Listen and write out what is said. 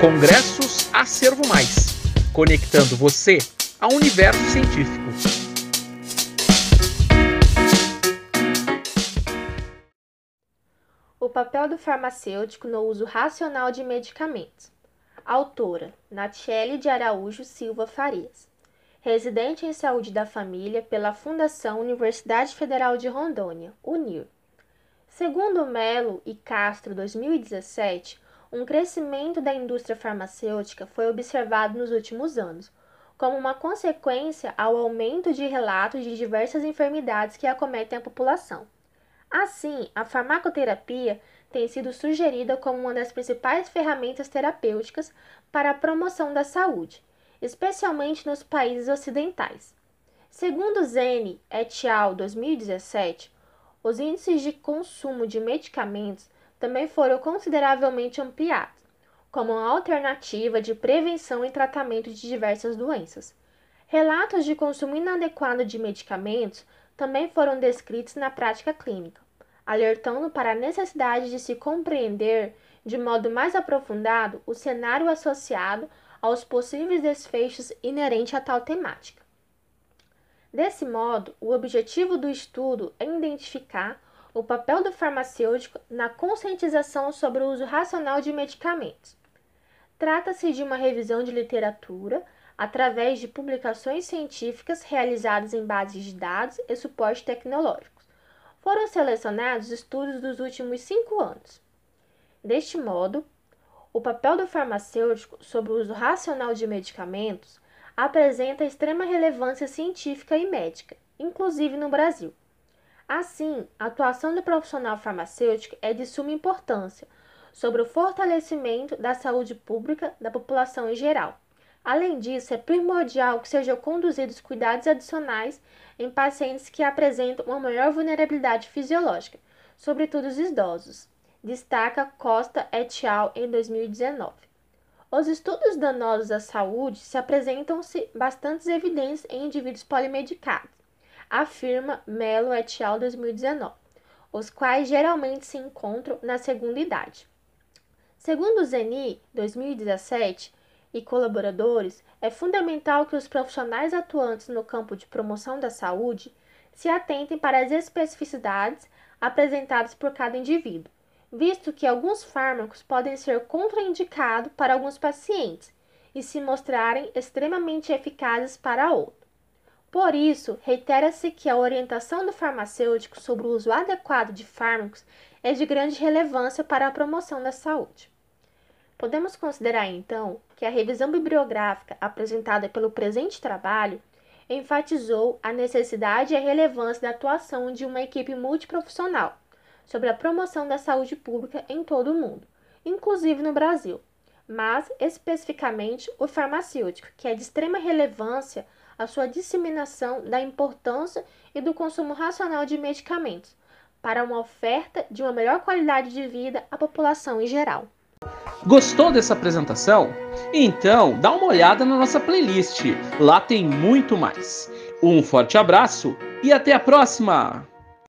Congressos Acervo Mais, conectando você ao universo científico. O papel do farmacêutico no uso racional de medicamentos. Autora: Natiele de Araújo Silva Farias. Residente em saúde da família pela Fundação Universidade Federal de Rondônia, UNIR. Segundo Melo e Castro 2017, um crescimento da indústria farmacêutica foi observado nos últimos anos, como uma consequência ao aumento de relatos de diversas enfermidades que acometem a população. Assim, a farmacoterapia tem sido sugerida como uma das principais ferramentas terapêuticas para a promoção da saúde, especialmente nos países ocidentais. Segundo Zene et al. 2017, os índices de consumo de medicamentos também foram consideravelmente ampliados, como uma alternativa de prevenção e tratamento de diversas doenças. Relatos de consumo inadequado de medicamentos também foram descritos na prática clínica, alertando para a necessidade de se compreender de modo mais aprofundado o cenário associado aos possíveis desfechos inerentes a tal temática. Desse modo, o objetivo do estudo é identificar o papel do farmacêutico na conscientização sobre o uso racional de medicamentos. Trata-se de uma revisão de literatura através de publicações científicas realizadas em bases de dados e suporte tecnológicos. Foram selecionados estudos dos últimos cinco anos. Deste modo, o papel do farmacêutico sobre o uso racional de medicamentos apresenta extrema relevância científica e médica, inclusive no Brasil. Assim, a atuação do profissional farmacêutico é de suma importância sobre o fortalecimento da saúde pública da população em geral. Além disso, é primordial que sejam conduzidos cuidados adicionais em pacientes que apresentam uma maior vulnerabilidade fisiológica, sobretudo os idosos, destaca Costa et al. em 2019. Os estudos danosos à saúde se apresentam-se bastantes evidentes em indivíduos polimedicados afirma Mello et al. 2019, os quais geralmente se encontram na segunda idade. Segundo Zeni, 2017, e colaboradores, é fundamental que os profissionais atuantes no campo de promoção da saúde se atentem para as especificidades apresentadas por cada indivíduo, visto que alguns fármacos podem ser contraindicados para alguns pacientes e se mostrarem extremamente eficazes para outros. Por isso, reitera-se que a orientação do farmacêutico sobre o uso adequado de fármacos é de grande relevância para a promoção da saúde. Podemos considerar, então, que a revisão bibliográfica apresentada pelo presente trabalho enfatizou a necessidade e a relevância da atuação de uma equipe multiprofissional sobre a promoção da saúde pública em todo o mundo, inclusive no Brasil, mas especificamente o farmacêutico, que é de extrema relevância a sua disseminação da importância e do consumo racional de medicamentos, para uma oferta de uma melhor qualidade de vida à população em geral. Gostou dessa apresentação? Então, dá uma olhada na nossa playlist. Lá tem muito mais. Um forte abraço e até a próxima!